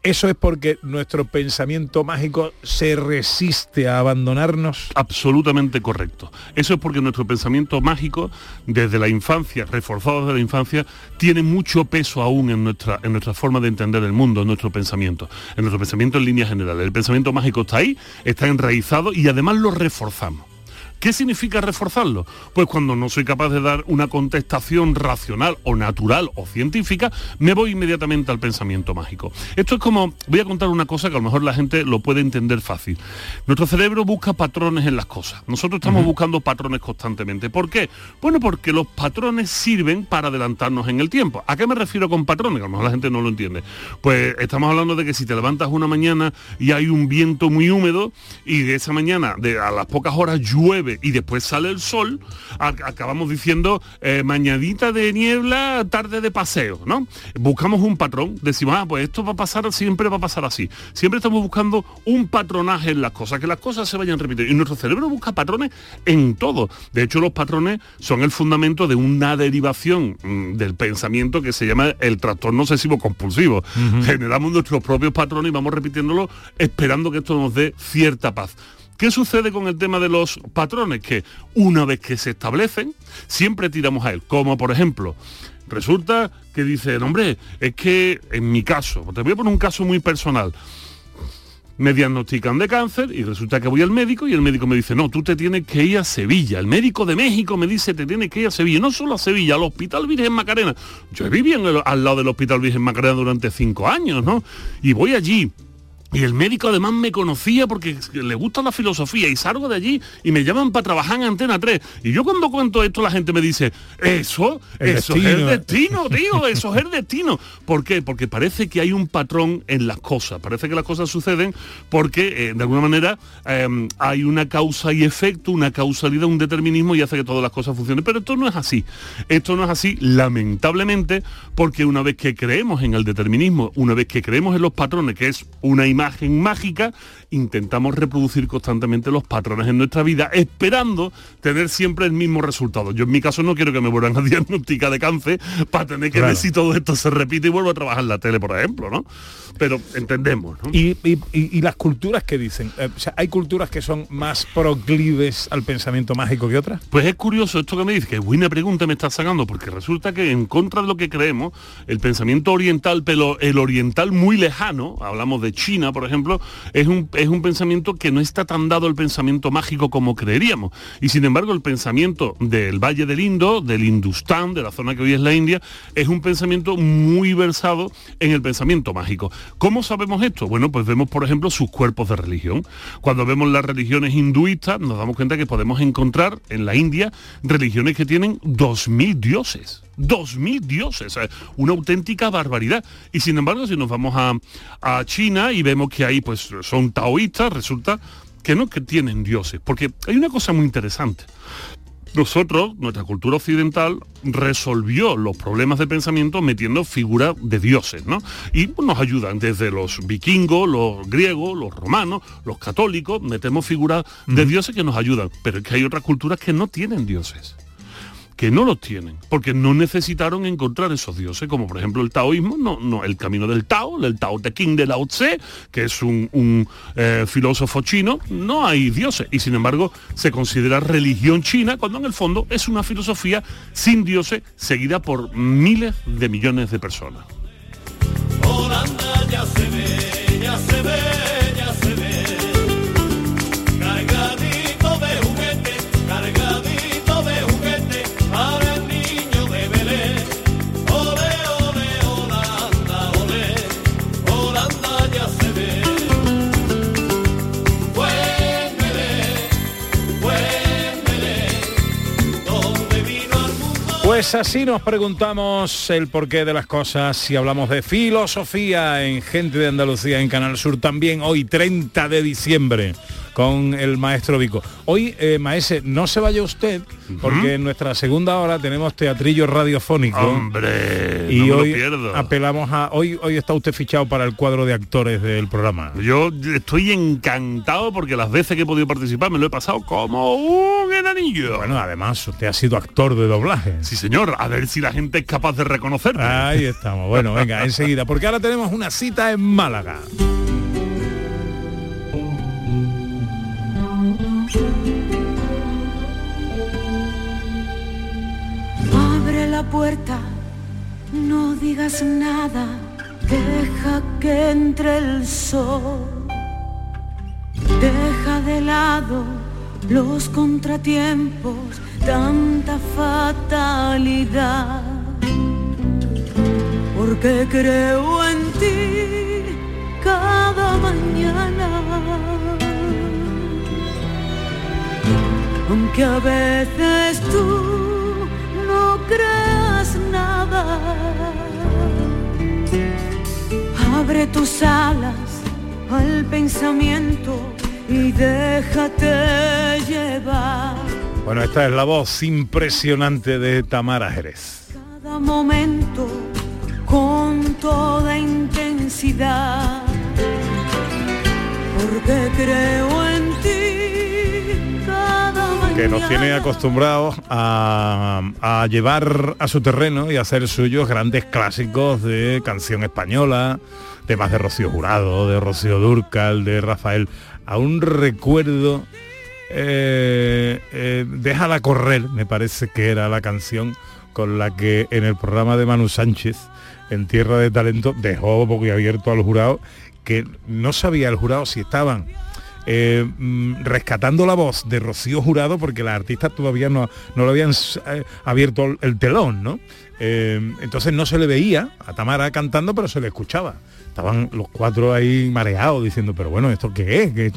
¿Eso es porque nuestro pensamiento mágico se resiste a abandonarnos? Absolutamente correcto. Eso es porque nuestro pensamiento mágico, desde la infancia, reforzado desde la infancia, tiene mucho peso aún en nuestra, en nuestra forma de entender el mundo, en nuestro pensamiento, en nuestro pensamiento en líneas generales. El pensamiento mágico está ahí, está enraizado y además lo reforzamos. ¿Qué significa reforzarlo? Pues cuando no soy capaz de dar una contestación racional o natural o científica, me voy inmediatamente al pensamiento mágico. Esto es como, voy a contar una cosa que a lo mejor la gente lo puede entender fácil. Nuestro cerebro busca patrones en las cosas. Nosotros estamos buscando patrones constantemente. ¿Por qué? Bueno, porque los patrones sirven para adelantarnos en el tiempo. ¿A qué me refiero con patrones? A lo mejor la gente no lo entiende. Pues estamos hablando de que si te levantas una mañana y hay un viento muy húmedo y de esa mañana de, a las pocas horas llueve y después sale el sol, acabamos diciendo eh, mañanita de niebla, tarde de paseo, ¿no? Buscamos un patrón, decimos, ah, pues esto va a pasar, siempre va a pasar así. Siempre estamos buscando un patronaje en las cosas, que las cosas se vayan repitiendo. Y nuestro cerebro busca patrones en todo. De hecho, los patrones son el fundamento de una derivación mm, del pensamiento que se llama el trastorno obsesivo compulsivo. Generamos nuestros propios patrones y vamos repitiéndolo esperando que esto nos dé cierta paz. ¿Qué sucede con el tema de los patrones? Que una vez que se establecen, siempre tiramos a él. Como por ejemplo, resulta que dicen, hombre, es que en mi caso, te voy a poner un caso muy personal. Me diagnostican de cáncer y resulta que voy al médico y el médico me dice, no, tú te tienes que ir a Sevilla. El médico de México me dice, te tienes que ir a Sevilla. No solo a Sevilla, al Hospital Virgen Macarena. Yo en el- al lado del Hospital Virgen Macarena durante cinco años, ¿no? Y voy allí. Y el médico además me conocía porque le gusta la filosofía y salgo de allí y me llaman para trabajar en Antena 3. Y yo cuando cuento esto la gente me dice, eso, El eso es el destino, tío, eso es el destino. ¿Por qué? Porque parece que hay un patrón en las cosas, parece que las cosas suceden porque eh, de alguna manera eh, hay una causa y efecto, una causalidad, un determinismo y hace que todas las cosas funcionen. Pero esto no es así. Esto no es así, lamentablemente, porque una vez que creemos en el determinismo, una vez que creemos en los patrones, que es una imagen imagen mágica, intentamos reproducir constantemente los patrones en nuestra vida, esperando tener siempre el mismo resultado. Yo en mi caso no quiero que me vuelvan a diagnosticar de cáncer para tener que ver Claro. si todo esto se repite y vuelvo a trabajar en la tele, por ejemplo, ¿no? Pero entendemos, ¿no? Y, y- las culturas que dicen, Eh, o sea, hay culturas que son más proclives al pensamiento mágico que otras. Pues es curioso esto que me dice, que buena pregunta me estás sacando, porque resulta que en contra de lo que creemos, el pensamiento oriental, pero el oriental muy lejano, hablamos de China, por ejemplo, es un, es un pensamiento que no está tan dado el pensamiento mágico como creeríamos. Y sin embargo, el pensamiento del Valle del Indo, del Hindustán, de la zona que hoy es la India, es un pensamiento muy versado en el pensamiento mágico. ¿Cómo sabemos esto? Bueno, pues vemos, por ejemplo, sus cuerpos de religión. Cuando vemos las religiones hinduistas, nos damos cuenta que podemos encontrar en la India religiones que tienen 2.000 dioses. 2.000 dioses, eh, una auténtica barbaridad. Y sin embargo, si nos vamos a, a China y vemos que ahí pues son taoístas, resulta que no que tienen dioses. Porque hay una cosa muy interesante. Nosotros, nuestra cultura occidental, resolvió los problemas de pensamiento metiendo figuras de dioses, ¿no? Y nos ayudan desde los vikingos, los griegos, los romanos, los católicos, metemos figuras de dioses que nos ayudan. Pero es que hay otras culturas que no tienen dioses que no los tienen, porque no necesitaron encontrar esos dioses, como por ejemplo el taoísmo, no, no, el camino del Tao, el Tao Te Ching de Lao Tse, que es un, eh, filósofo chino, no hay dioses, y sin embargo se considera religión china, cuando en el fondo es una filosofía sin dioses, seguida por miles de millones de personas. Pues así nos preguntamos el porqué de las cosas si hablamos de filosofía en Gente de Andalucía en Canal Sur también hoy 30 de diciembre con el maestro Vico. Hoy, eh, maese, no se vaya usted porque en nuestra segunda hora tenemos teatrillo radiofónico. Hombre, y no me lo hoy pierdo. apelamos a hoy hoy está usted fichado para el cuadro de actores del programa. Yo estoy encantado porque las veces que he podido participar me lo he pasado como un enanillo. Bueno, además usted ha sido actor de doblaje. Sí, señor, a ver si la gente es capaz de reconocerme. Ahí estamos. Bueno, venga, enseguida, porque ahora tenemos una cita en Málaga. Puerta, no digas nada, deja que entre el sol. Deja de lado los contratiempos, tanta fatalidad. Porque creo en ti cada mañana. Aunque a veces tú creas nada. Abre tus alas al pensamiento y déjate llevar. Bueno, esta es la voz impresionante de Tamara Jerez. Cada momento con toda intensidad. Porque creo en. Que nos tiene acostumbrados a, a llevar a su terreno y a hacer suyos grandes clásicos de canción española, temas de Rocío Jurado, de Rocío Durcal, de Rafael. Aún recuerdo eh, eh, Déjala correr, me parece que era la canción con la que en el programa de Manu Sánchez, en Tierra de Talento, dejó abierto al jurado que no sabía el jurado si estaban eh, mm, rescatando la voz de Rocío Jurado porque las artistas todavía no, no lo habían eh, abierto el, el telón, ¿no? Eh, entonces no se le veía a Tamara cantando, pero se le escuchaba. Estaban los cuatro ahí mareados diciendo, pero bueno, ¿esto qué es? ¿Qué-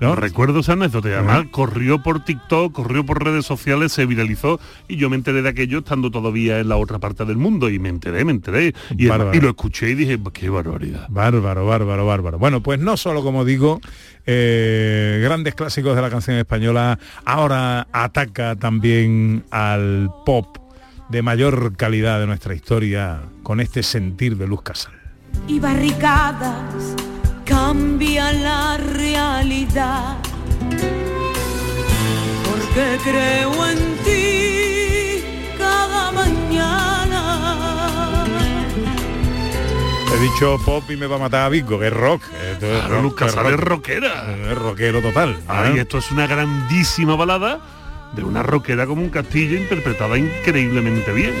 ¿No? Recuerdo esa anécdota además corrió por TikTok, corrió por redes sociales, se viralizó y yo me enteré de aquello estando todavía en la otra parte del mundo y me enteré, me enteré y lo escuché y dije, qué barbaridad. Bárbaro, bárbaro, bárbaro. Bueno, pues no solo, como digo, eh, grandes clásicos de la canción española, ahora ataca también al pop de mayor calidad de nuestra historia con este sentir de Luz Casal. Y barricadas cambia la realidad. Porque creo en ti cada mañana. He dicho pop y me va a matar a Vico, que es rock. Esto es Claro, rock, rock. es rockera. Es rockero total. Ay, ¿eh? esto es una grandísima balada de una rockera como un castillo interpretada increíblemente bien.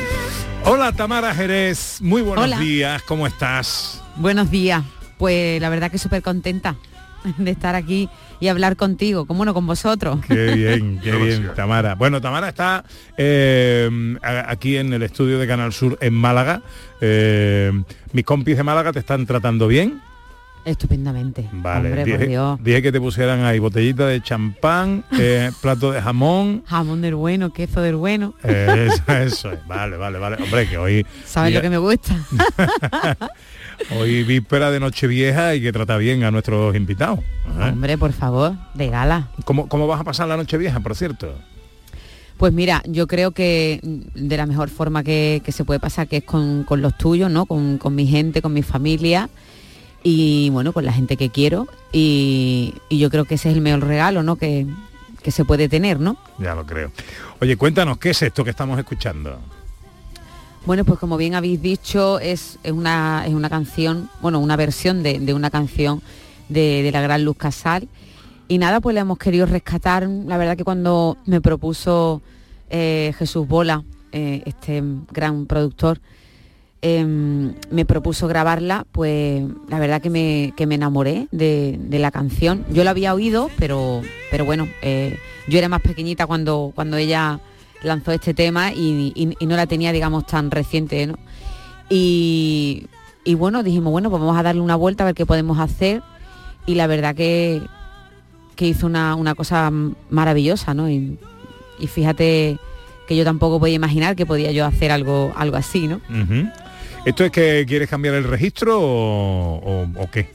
Hola Tamara Jerez, muy buenos Hola. días, ¿cómo estás? Buenos días. Pues la verdad que súper contenta de estar aquí y hablar contigo, como bueno, con vosotros. Qué bien, qué bien, Tamara. Bueno, Tamara está eh, aquí en el estudio de Canal Sur en Málaga. Eh, mis compis de Málaga te están tratando bien. Estupendamente. Vale, Hombre, por dije, Dios. dije que te pusieran ahí botellita de champán, eh, plato de jamón. Jamón del bueno, queso del bueno. eh, eso, eso es, vale, vale, vale. Hombre, que hoy... ¿Sabes lo que me gusta? Hoy víspera de Nochevieja y que trata bien a nuestros invitados. ¿eh? Hombre, por favor, de gala. ¿Cómo, ¿Cómo vas a pasar la Nochevieja, por cierto? Pues mira, yo creo que de la mejor forma que, que se puede pasar, que es con, con los tuyos, ¿no? Con, con mi gente, con mi familia y bueno, con la gente que quiero. Y, y yo creo que ese es el mejor regalo, ¿no? Que, que se puede tener, ¿no? Ya lo creo. Oye, cuéntanos, ¿qué es esto que estamos escuchando? Bueno, pues como bien habéis dicho, es, es una, es una canción, bueno, una versión de, de una canción de, de la gran Luz Casal. Y nada, pues la hemos querido rescatar. La verdad que cuando me propuso eh, Jesús Bola, eh, este gran productor, em, me propuso grabarla, pues la verdad que me, que me enamoré de, de la canción. Yo la había oído, pero, pero bueno, eh, yo era más pequeñita cuando, cuando ella lanzó este tema y, y- no la tenía, digamos, tan reciente, ¿no? Y, y bueno, dijimos, bueno, pues vamos a darle una vuelta a ver qué podemos hacer. Y la verdad que, que hizo una, una cosa maravillosa, ¿no? Y fíjate que yo tampoco podía imaginar que podía yo hacer algo, algo así, ¿no? ¿Esto es que quieres cambiar el registro o, o- o qué?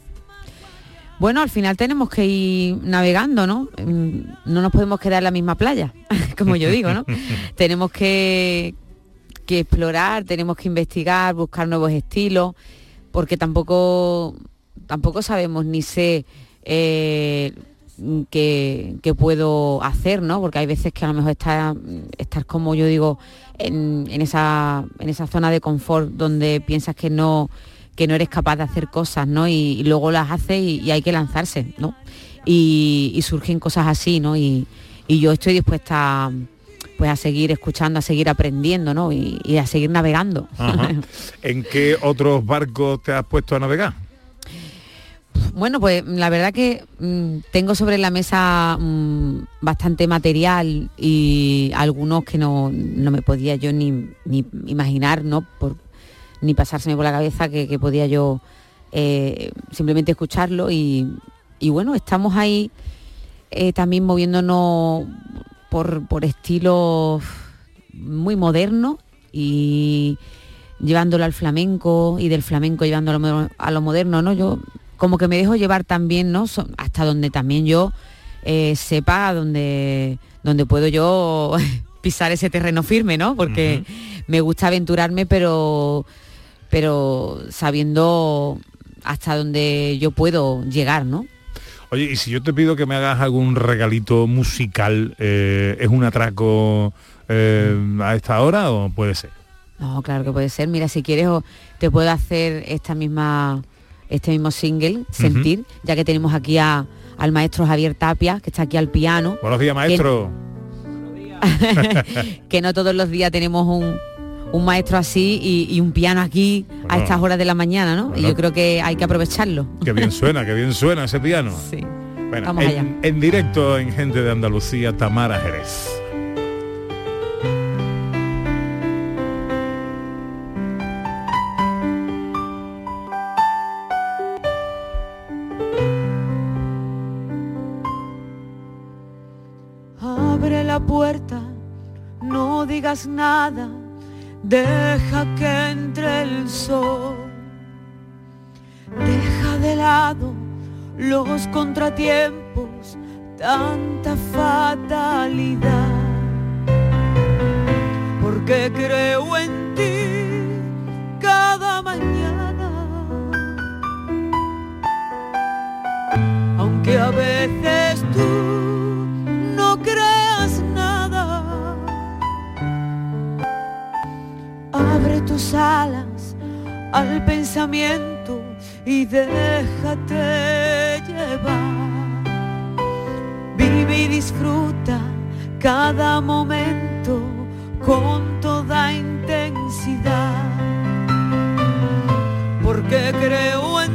Bueno, al final tenemos que ir navegando, ¿no? Mm, No nos podemos quedar en la misma playa, como yo digo, ¿no? tenemos que, que explorar, tenemos que investigar, buscar nuevos estilos, porque tampoco, tampoco sabemos ni sé eh, qué, qué puedo hacer, ¿no? Porque hay veces que a lo mejor está, estar como yo digo, en, en esa, en esa zona de confort donde piensas que no que no eres capaz de hacer cosas, ¿no? Y, y luego las haces y, y hay que lanzarse, ¿no? Y, y surgen cosas así, ¿no? Y, yo estoy dispuesta pues a seguir escuchando, a seguir aprendiendo, ¿no? Y, y a seguir navegando. Ajá. ¿En qué otros barcos te has puesto a navegar? Bueno, pues la verdad que mm, tengo sobre la mesa mm, bastante material y algunos que no, no me podía yo ni, ni imaginar, ¿no? Ni pasárseme por la cabeza que, podía yo eh, simplemente escucharlo y, y bueno, estamos ahí eh, también moviéndonos por, por estilos muy modernos y llevándolo al flamenco y del flamenco llevándolo a lo moderno, ¿no? Yo como que me dejo llevar también, ¿no? Hasta donde también yo eh, sepa donde, donde puedo yo pisar ese terreno firme, ¿no? Porque me gusta aventurarme, pero, pero sabiendo hasta donde yo puedo llegar, ¿no? Oye, y si yo te pido que me hagas algún regalito musical, eh, ¿es un atraco eh, a esta hora o puede ser? No, claro que puede ser. Mira, si quieres te puedo hacer esta misma, este mismo single, Sentir, ya que tenemos aquí a- al maestro Javier Tapia, que está aquí al piano. Buenos días, maestro. que no todos los días tenemos un, un maestro así y, y un piano aquí a estas horas de la mañana, ¿no? Y yo creo que hay que aprovecharlo. Qué bien suena, qué bien suena ese piano. Sí. Bueno, Vamos en, allá. en directo en Gente de Andalucía, Tamara Jerez. nada, deja que entre el sol. Deja de lado los contratiempos, tanta fatalidad. Porque creo en ti cada mañana. Aunque a veces tú tus alas al pensamiento y déjate llevar. Vive y disfruta cada momento con toda intensidad. Porque creo en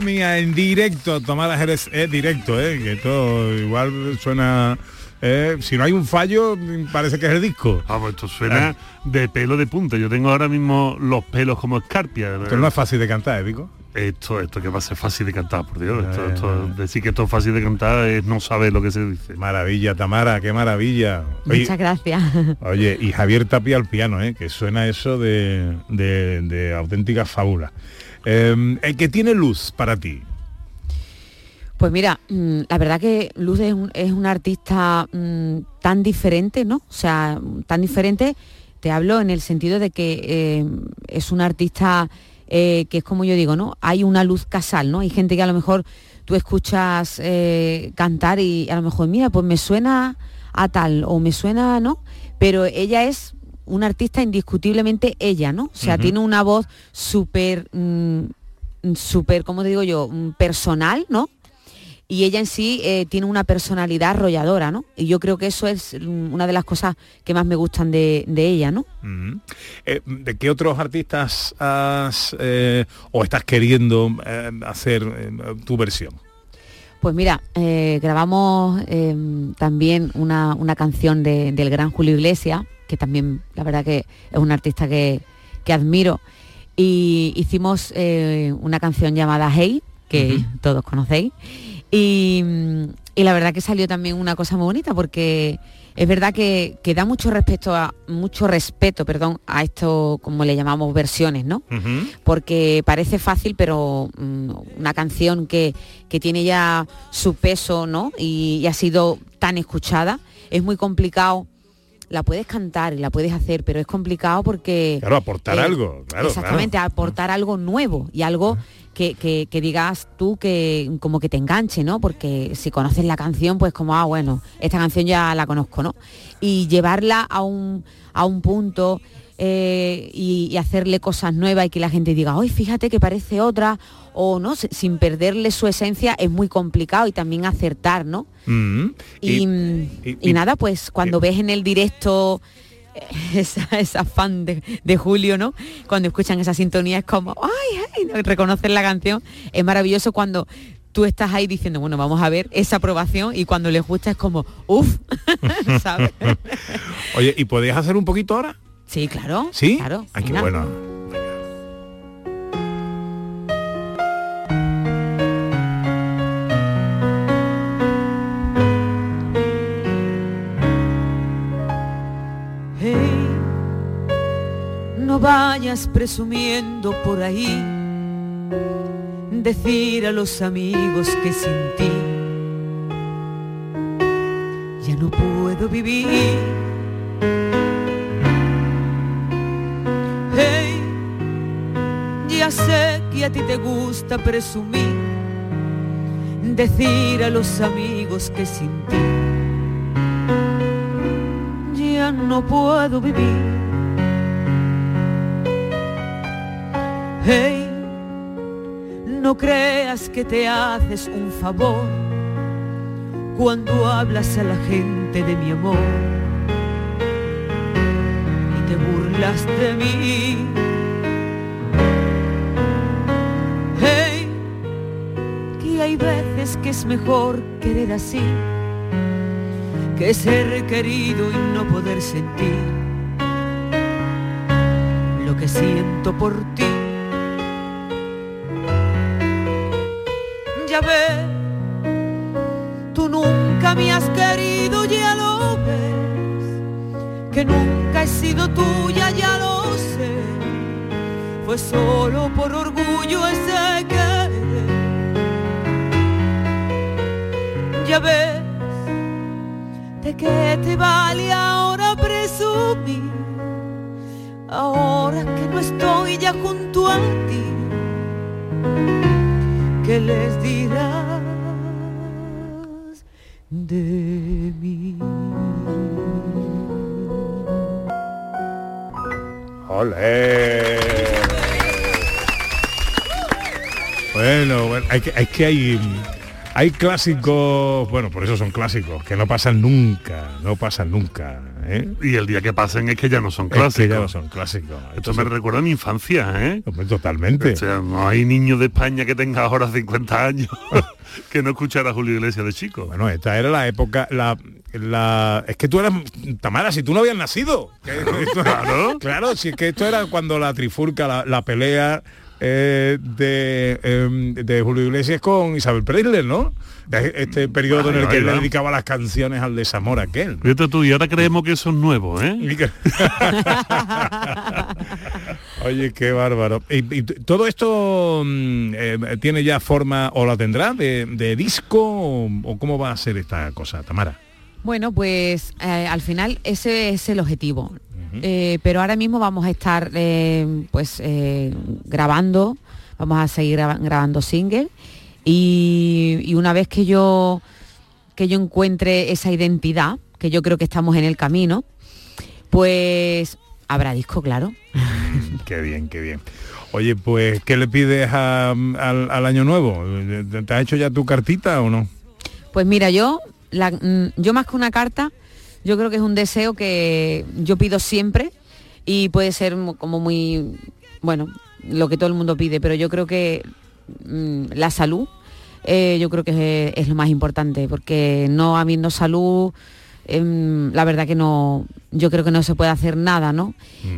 mía, madre mía, en directo, Tomás Jerez es directo, ¿eh? que todo igual suena... eh, si no hay un fallo, parece que es el disco. Vamos, esto suena de pelo de punta. Yo tengo ahora mismo los pelos como escarpia. Esto no es fácil de cantar, ¿eh? Esto, esto que va a ser fácil de cantar, por Dios. Esto- ya, esto- decir que esto es fácil de cantar es no saber lo que se dice. Maravilla, Tamara, qué maravilla. Oye, Muchas gracias. Oye, y Javier Tapia al piano, ¿eh? que suena eso de, de, de auténtica fábula. Eh, el que tiene luz para ti. Pues mira, mm, la verdad que Luz es un, artista mm, tan diferente, ¿no? O sea, tan diferente, te hablo en el sentido de que eh, es un artista eh, que es como yo digo, ¿no? Hay una luz casal, ¿no? Hay gente que a lo mejor tú escuchas eh, cantar y a lo mejor, mira, pues me suena a tal o me suena, ¿no? Pero ella es un artista indiscutiblemente ella, ¿no? O sea, tiene una voz súper, mm, súper, ¿cómo te digo yo? Mm, Personal, ¿no? y ella en sí eh, tiene una personalidad arrolladora, ¿no? Y yo creo que eso es mm, una de las cosas que más me gustan de, de ella, ¿no? Eh, ¿De qué otros artistas has eh, o estás queriendo hacer tu versión? Pues mira, grabamos eh, también una, una canción de- del gran Julio Iglesias, que también la verdad que es un artista que, que admiro, y hicimos eh, una canción llamada Hey, que todos conocéis, y, y la verdad que salió también una cosa muy bonita, porque es verdad que, que da mucho respeto a, mucho respeto, perdón, a esto como le llamamos versiones, ¿no? porque parece fácil, pero mm, una canción que, que tiene ya su peso, ¿no? Y, y ha sido tan escuchada, es muy complicado. La puedes cantar y la puedes hacer, pero es complicado porque... Claro, aportar eh, algo. Claro, exactamente, aportar algo nuevo y algo que, que- que digas tú que como que te enganche, ¿no? Porque si conoces la canción, pues como, ah, bueno, esta canción ya la conozco, ¿no? Y llevarla a un, a un punto eh, y, y hacerle cosas nuevas y que la gente diga, hoy fíjate que parece otra, o no, Si- sin perderle su esencia es muy complicado y también acertar, ¿no? Mm. Y, y- y nada, pues cuando ves en el directo eh, esa, esa fan de, de Julio, ¿no? Cuando escuchan esa sintonía es como, ay, ay, ¿no? reconocen la canción. Es maravilloso cuando tú estás ahí diciendo, bueno, vamos a ver esa aprobación y cuando les gusta es como, uff, ¿sabes? Oye, ¿y podías hacer un poquito ahora? Sí, claro. ¿Sí? Claro. Ay, qué venga. bueno. Hey, no vayas presumiendo por ahí, decir a los amigos que sin ti ya no puedo vivir. Sé que a ti te gusta presumir, decir a los amigos que sin ti ya no puedo vivir. Hey, no creas que te haces un favor cuando hablas a la gente de mi amor y te burlas de mí. Veces que es mejor querer así que ser querido y no poder sentir lo que siento por ti. Ya ves, tú nunca me has querido, ya lo ves, que nunca he sido tuya, ya lo sé, fue solo por orgullo ¡Olé! Bueno, bueno, hay que, hay que hay, hay clásicos, bueno, por eso son clásicos, que no pasan nunca, no pasan nunca. ¿eh? Y el día que pasen es que ya no son Es que clásicos. ya no son clásicos. Esto me recuerda a mi infancia, ¿eh? totalmente. O sea, no hay niño de España que tenga ahora 50 años que no escuchara a Julio Iglesias de chico. Bueno, esta era la época, la, la es que tú eras Tamara, si tú no habías nacido. Claro. claro, si es que esto era cuando la trifurca, la, la pelea eh, de, em, de Julio Iglesias con Isabel Preisler, ¿no? Este periodo en el que le dedicaba las canciones al desamor aquel. Fíjate tú, y ahora creemos que eso es nuevo, ¿eh? Oye, qué bárbaro. ¿Y, todo esto mm, eh, tiene ya forma o la tendrá de, de disco o, o cómo va a ser esta cosa, Tamara? Bueno, pues eh, al final ese es el objetivo. Eh, pero ahora mismo vamos a estar eh, pues grabando, vamos a seguir graba- grabando single y, y una vez que yo que yo encuentre esa identidad, que yo creo que estamos en el camino, pues habrá disco, claro. Qué bien, qué bien. Oye, pues, ¿qué le pides a- al, al año nuevo? ¿Te, te has hecho ya tu cartita o no? Pues mira, yo, mm, yo más que una carta, yo creo que es un deseo que yo pido siempre y puede ser como muy, bueno, lo que todo el mundo pide, pero yo creo que mm, la salud, eh, yo creo que es lo más importante, porque no habiendo salud, em, la verdad que no, yo creo que no se puede hacer nada, ¿no?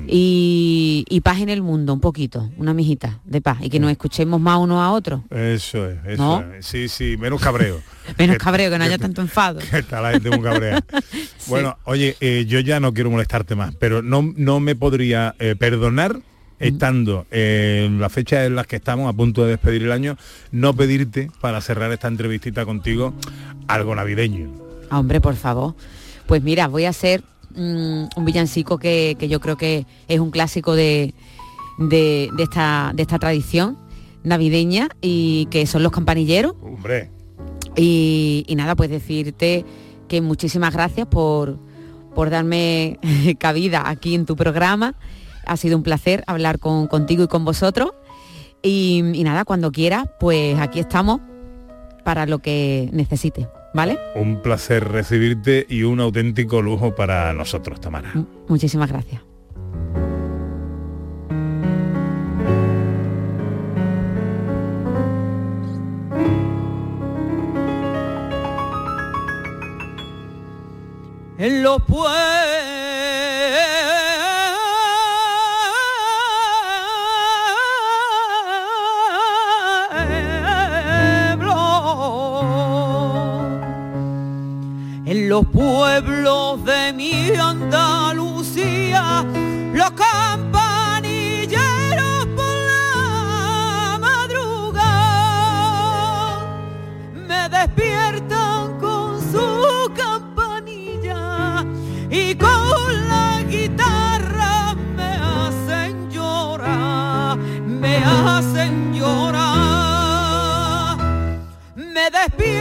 Y, y paz en el mundo, un poquito, una mijita de paz, y que nos escuchemos más uno a otro. Eso es, eso ¿No? es. Sí, sí, menos cabreo. Menos cabreo, que no haya tanto enfado. que está la gente muy cabreada. Bueno, oye, eh, yo ya no quiero molestarte más, pero no, no me podría eh, perdonar estando en la fecha en las que estamos a punto de despedir el año, no pedirte para cerrar esta entrevistita contigo algo navideño. Hombre, por favor. Pues mira, voy a hacer mm, un villancico que, que yo creo que es un clásico de, de- de esta, de esta tradición navideña y que son los campanilleros. Hombre. Y, y nada, pues decirte que muchísimas gracias por, por darme cabida aquí en tu programa. Ha sido un placer hablar con, contigo y con vosotros. Y, y nada, cuando quieras, pues aquí estamos para lo que necesites, ¿vale? Un placer recibirte y un auténtico lujo para nosotros, Tamara. Muchísimas gracias. en los pueblos, en los pueblos de mi Andalucía, los campanilleros por la madrugada me despiertan con su campanilla y con la guitarra me hacen llorar, me hacen llorar. Me despiertan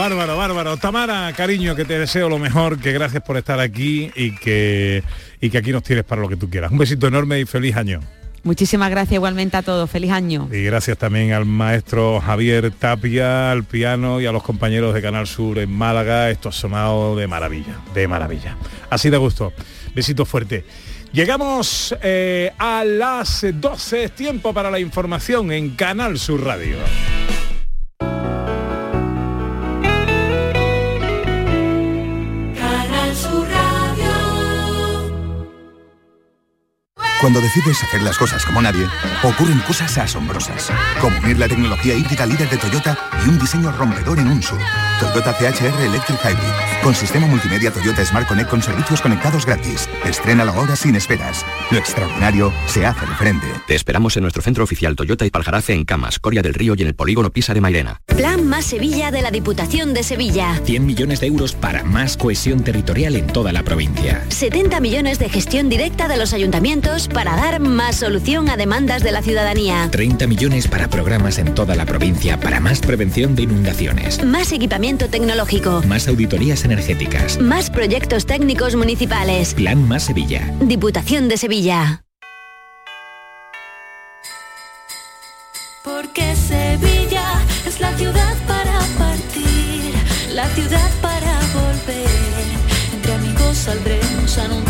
bárbaro, bárbaro. Tamara, cariño, que te deseo lo mejor, que gracias por estar aquí y que, y que aquí nos tienes para lo que tú quieras. Un besito enorme y feliz año. Muchísimas gracias igualmente a todos. Feliz año. Y gracias también al maestro Javier Tapia, al piano y a los compañeros de Canal Sur en Málaga. Esto ha sonado de maravilla, de maravilla. Así de gusto. Besito fuerte. Llegamos eh, a las 12, es tiempo para la información en Canal Sur Radio. Cuando decides hacer las cosas como nadie, ocurren cosas asombrosas, como unir la tecnología híbrida líder de Toyota y un diseño rompedor en un SUV. Toyota CHR Electric Hybrid, con sistema multimedia Toyota Smart Connect con servicios conectados gratis. Estrena ahora sin esperas. Lo extraordinario se hace de frente. Te esperamos en nuestro centro oficial Toyota y Paljarafe en Camas, Coria del Río y en el polígono Pisa de Mairena. Plan Más Sevilla de la Diputación de Sevilla. 100 millones de euros para más cohesión territorial en toda la provincia. 70 millones de gestión directa de los ayuntamientos para dar más solución a demandas de la ciudadanía. 30 millones para programas en toda la provincia para más prevención de inundaciones. Más equipamiento tecnológico. Más auditorías energéticas. Más proyectos técnicos municipales. Plan Más Sevilla. Diputación de Sevilla. Porque Sevilla es la ciudad para partir, la ciudad para volver. Entre amigos saldremos a anunciar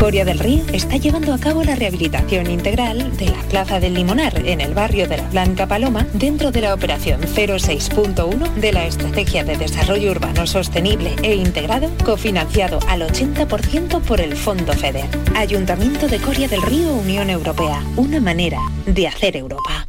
Coria del Río está llevando a cabo la rehabilitación integral de la Plaza del Limonar en el barrio de la Blanca Paloma dentro de la operación 06.1 de la Estrategia de Desarrollo Urbano Sostenible e Integrado cofinanciado al 80% por el Fondo FEDER. Ayuntamiento de Coria del Río Unión Europea, una manera de hacer Europa.